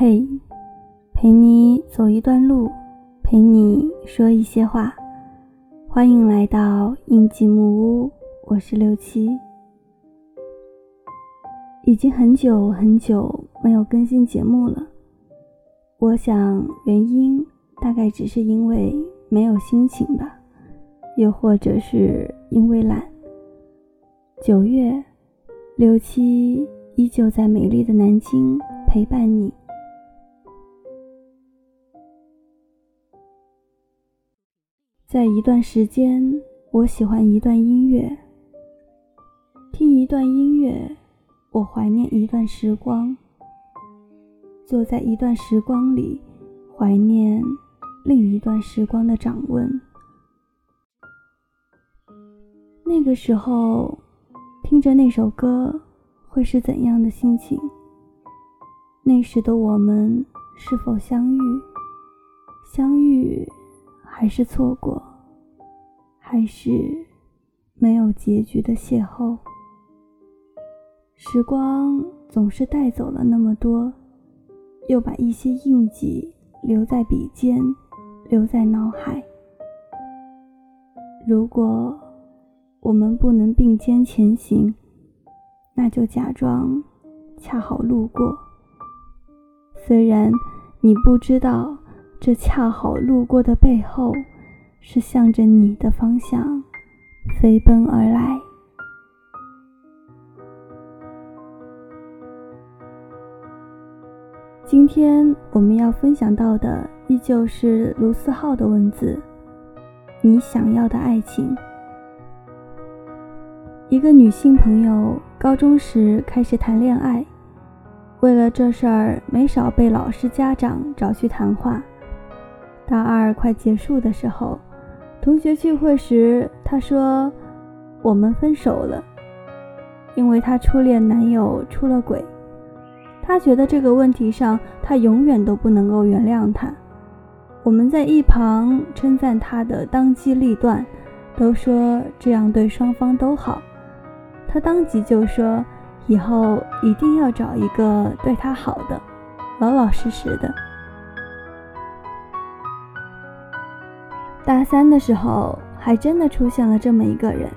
嘿，陪你走一段路，陪你说一些话。欢迎来到印记木屋，我是六七。已经很久很久没有更新节目了，我想原因大概只是因为没有心情吧，又或者是因为懒。九月，六七依旧在美丽的南京陪伴你。在一段时间，我喜欢一段音乐，听一段音乐，我怀念一段时光，坐在一段时光里，怀念另一段时光的掌纹。那个时候，听着那首歌，会是怎样的心情？那时的我们是否相遇？相遇？还是错过，还是没有结局的邂逅。时光总是带走了那么多，又把一些印记留在笔尖，留在脑海。如果我们不能并肩前行，那就假装恰好路过。虽然你不知道。这恰好路过的背后，是向着你的方向飞奔而来。今天我们要分享到的，依旧是卢思浩的文字：“你想要的爱情。”一个女性朋友高中时开始谈恋爱，为了这事儿，没少被老师、家长找去谈话。大二快结束的时候，同学聚会时，她说：“我们分手了，因为她初恋男友出了轨。她觉得这个问题上，她永远都不能够原谅他。”我们在一旁称赞她的当机立断，都说这样对双方都好。她当即就说：“以后一定要找一个对她好的，老老实实的。”大三的时候，还真的出现了这么一个人，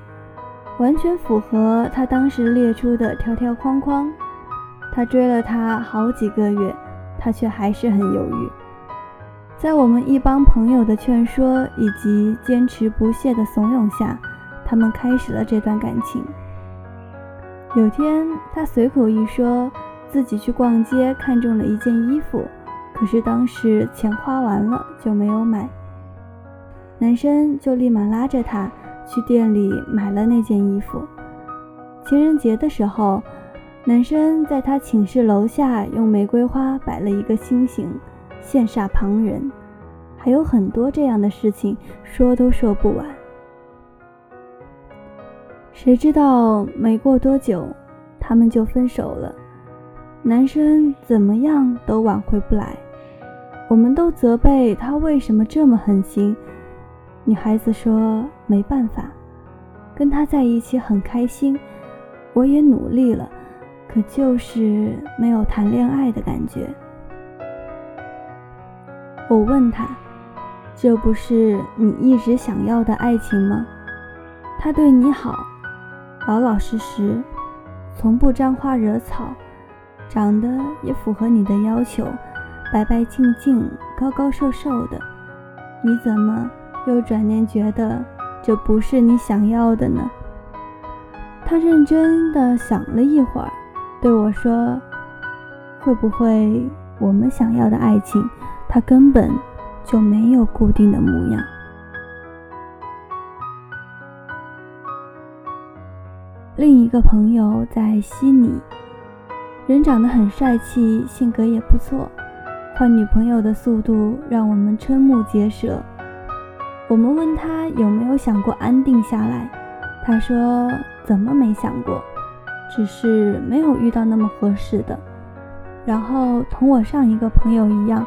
完全符合他当时列出的条条框框。他追了她好几个月，他却还是很犹豫。在我们一帮朋友的劝说以及坚持不懈的怂恿下，他们开始了这段感情。有天，他随口一说，自己去逛街看中了一件衣服，可是当时钱花完了，就没有买。男生就立马拉着她去店里买了那件衣服。情人节的时候，男生在她寝室楼下用玫瑰花摆了一个心形，羡煞旁人。还有很多这样的事情，说都说不完。谁知道没过多久，他们就分手了。男生怎么样都挽回不来，我们都责备他为什么这么狠心。女孩子说：“没办法，跟他在一起很开心，我也努力了，可就是没有谈恋爱的感觉。”我问他：“这不是你一直想要的爱情吗？他对你好，老老实实，从不沾花惹草，长得也符合你的要求，白白净净，高高瘦瘦的，你怎么？”又转念觉得这不是你想要的呢。他认真的想了一会儿，对我说：“会不会我们想要的爱情，它根本就没有固定的模样？”另一个朋友在悉尼，人长得很帅气，性格也不错，换女朋友的速度让我们瞠目结舌。我们问他有没有想过安定下来，他说怎么没想过，只是没有遇到那么合适的。然后同我上一个朋友一样，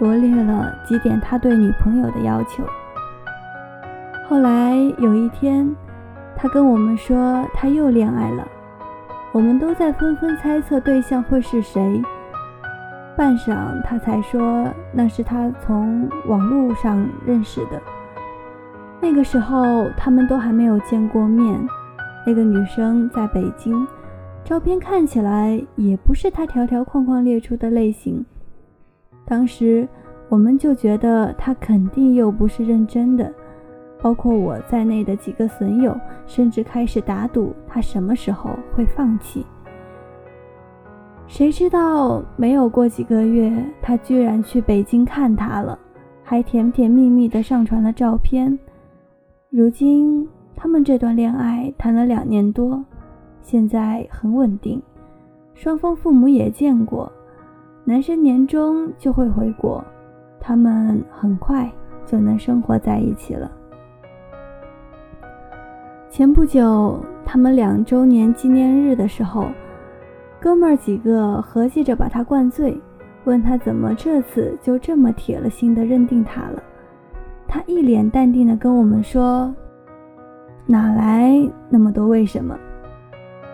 罗列了几点他对女朋友的要求。后来有一天，他跟我们说他又恋爱了，我们都在纷纷猜测对象会是谁。半晌，他才说那是他从网络上认识的。那个时候他们都还没有见过面。那个女生在北京，照片看起来也不是他条条框框列出的类型。当时我们就觉得他肯定又不是认真的，包括我在内的几个损友，甚至开始打赌他什么时候会放弃。谁知道没有过几个月，他居然去北京看他了，还甜甜蜜蜜地上传了照片。如今他们这段恋爱谈了两年多，现在很稳定，双方父母也见过，男生年终就会回国，他们很快就能生活在一起了。前不久他们两周年纪念日的时候。哥们儿几个合计着把他灌醉，问他怎么这次就这么铁了心的认定他了。他一脸淡定的跟我们说：“哪来那么多为什么？”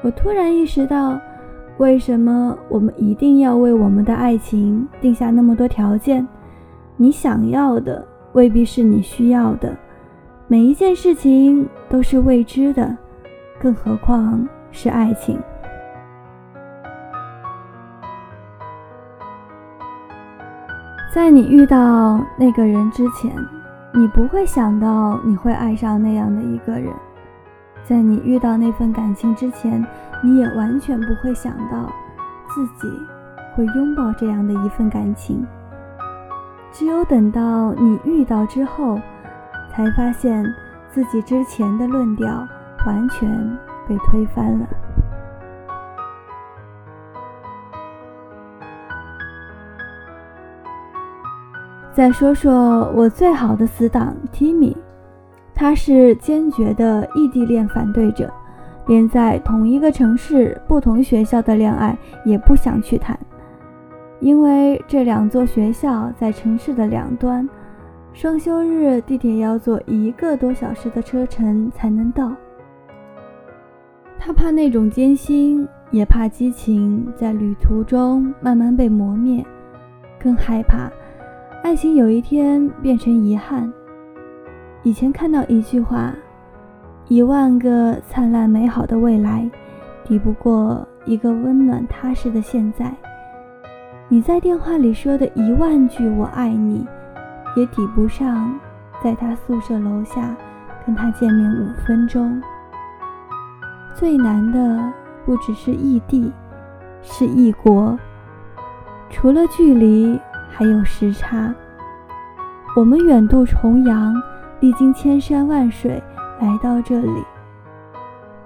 我突然意识到，为什么我们一定要为我们的爱情定下那么多条件？你想要的未必是你需要的，每一件事情都是未知的，更何况是爱情。在你遇到那个人之前，你不会想到你会爱上那样的一个人；在你遇到那份感情之前，你也完全不会想到自己会拥抱这样的一份感情。只有等到你遇到之后，才发现自己之前的论调完全被推翻了。再说说我最好的死党 Timmy，他是坚决的异地恋反对者，连在同一个城市、不同学校的恋爱也不想去谈，因为这两座学校在城市的两端，双休日地铁要坐一个多小时的车程才能到。他怕那种艰辛，也怕激情在旅途中慢慢被磨灭，更害怕。爱情有一天变成遗憾。以前看到一句话：“一万个灿烂美好的未来，抵不过一个温暖踏实的现在。”你在电话里说的一万句“我爱你”，也抵不上在他宿舍楼下跟他见面五分钟。最难的不只是异地，是异国。除了距离。还有时差，我们远渡重洋，历经千山万水来到这里。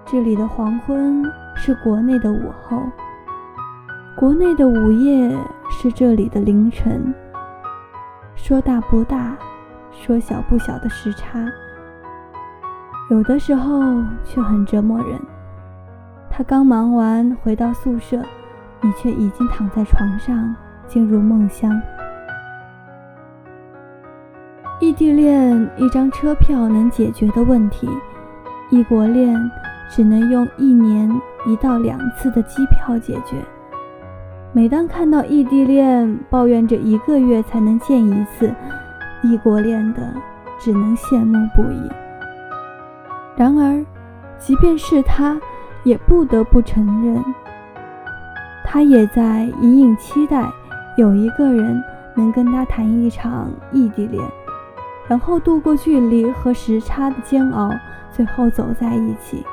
这里的黄昏是国内的午后，国内的午夜是这里的凌晨。说大不大，说小不小的时差，有的时候却很折磨人。他刚忙完回到宿舍，你却已经躺在床上进入梦乡。异地恋一张车票能解决的问题，异国恋只能用一年一到两次的机票解决。每当看到异地恋抱怨着一个月才能见一次，异国恋的只能羡慕不已。然而，即便是他，也不得不承认，他也在隐隐期待有一个人能跟他谈一场异地恋。然后度过距离和时差的煎熬，最后走在一起。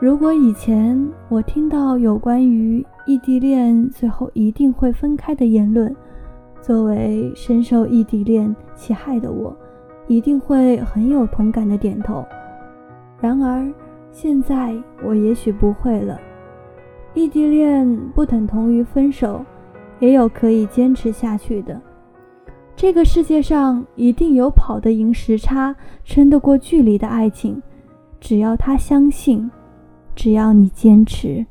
如果以前我听到有关于异地恋最后一定会分开的言论，作为深受异地恋其害的我，一定会很有同感的点头。然而现在我也许不会了。异地恋不等同于分手，也有可以坚持下去的。这个世界上一定有跑得赢时差、撑得过距离的爱情，只要他相信，只要你坚持。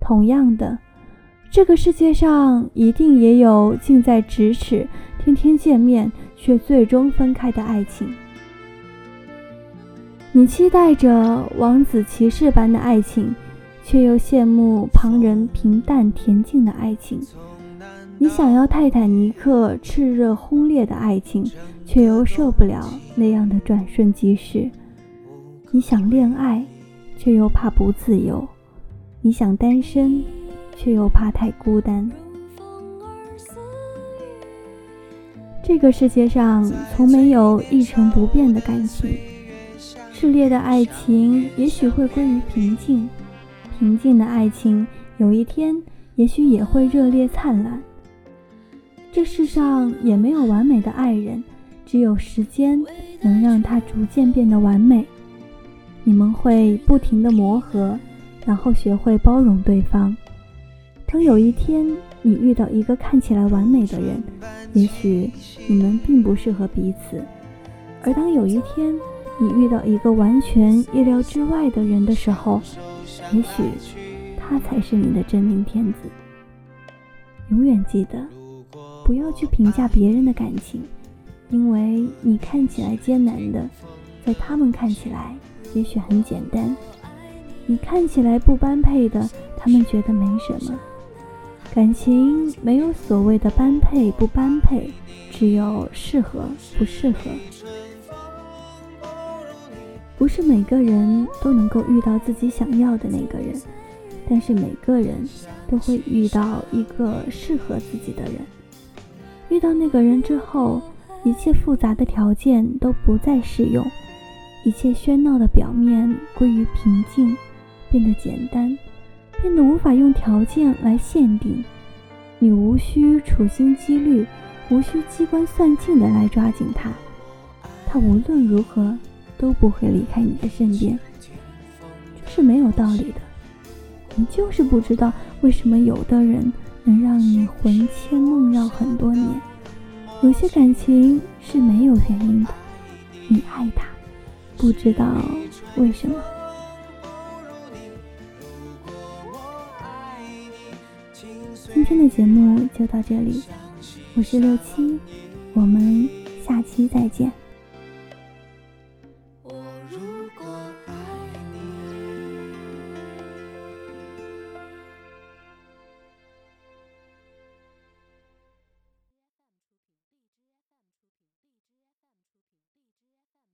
同样的，这个世界上一定也有近在咫尺、天天见面却最终分开的爱情。你期待着王子骑士般的爱情，却又羡慕旁人平淡恬静的爱情。你想要泰坦尼克炽热轰烈的爱情，却又受不了那样的转瞬即逝。你想恋爱，却又怕不自由；你想单身，却又怕太孤单。这个世界上从没有一成不变的感情，炽烈的爱情也许会归于平静，平静的爱情有一天也许也会热烈灿烂。这世上也没有完美的爱人，只有时间能让他逐渐变得完美。你们会不停的磨合，然后学会包容对方。当有一天你遇到一个看起来完美的人，也许你们并不适合彼此；而当有一天你遇到一个完全意料之外的人的时候，也许他才是你的真命天子。永远记得，不要去评价别人的感情，因为你看起来艰难的，在他们看起来。也许很简单，你看起来不般配的，他们觉得没什么。感情没有所谓的般配不般配，只有适合不适合。不是每个人都能够遇到自己想要的那个人，但是每个人都会遇到一个适合自己的人。遇到那个人之后，一切复杂的条件都不再适用。一切喧闹的表面归于平静，变得简单，变得无法用条件来限定。你无需处心积虑，无需机关算尽的来抓紧他，他无论如何都不会离开你的身边。这是没有道理的。你就是不知道为什么有的人能让你魂牵梦绕很多年，有些感情是没有原因的。你爱他。不知道为什么。今天的节目就到这里，我是六七，我们下期再见。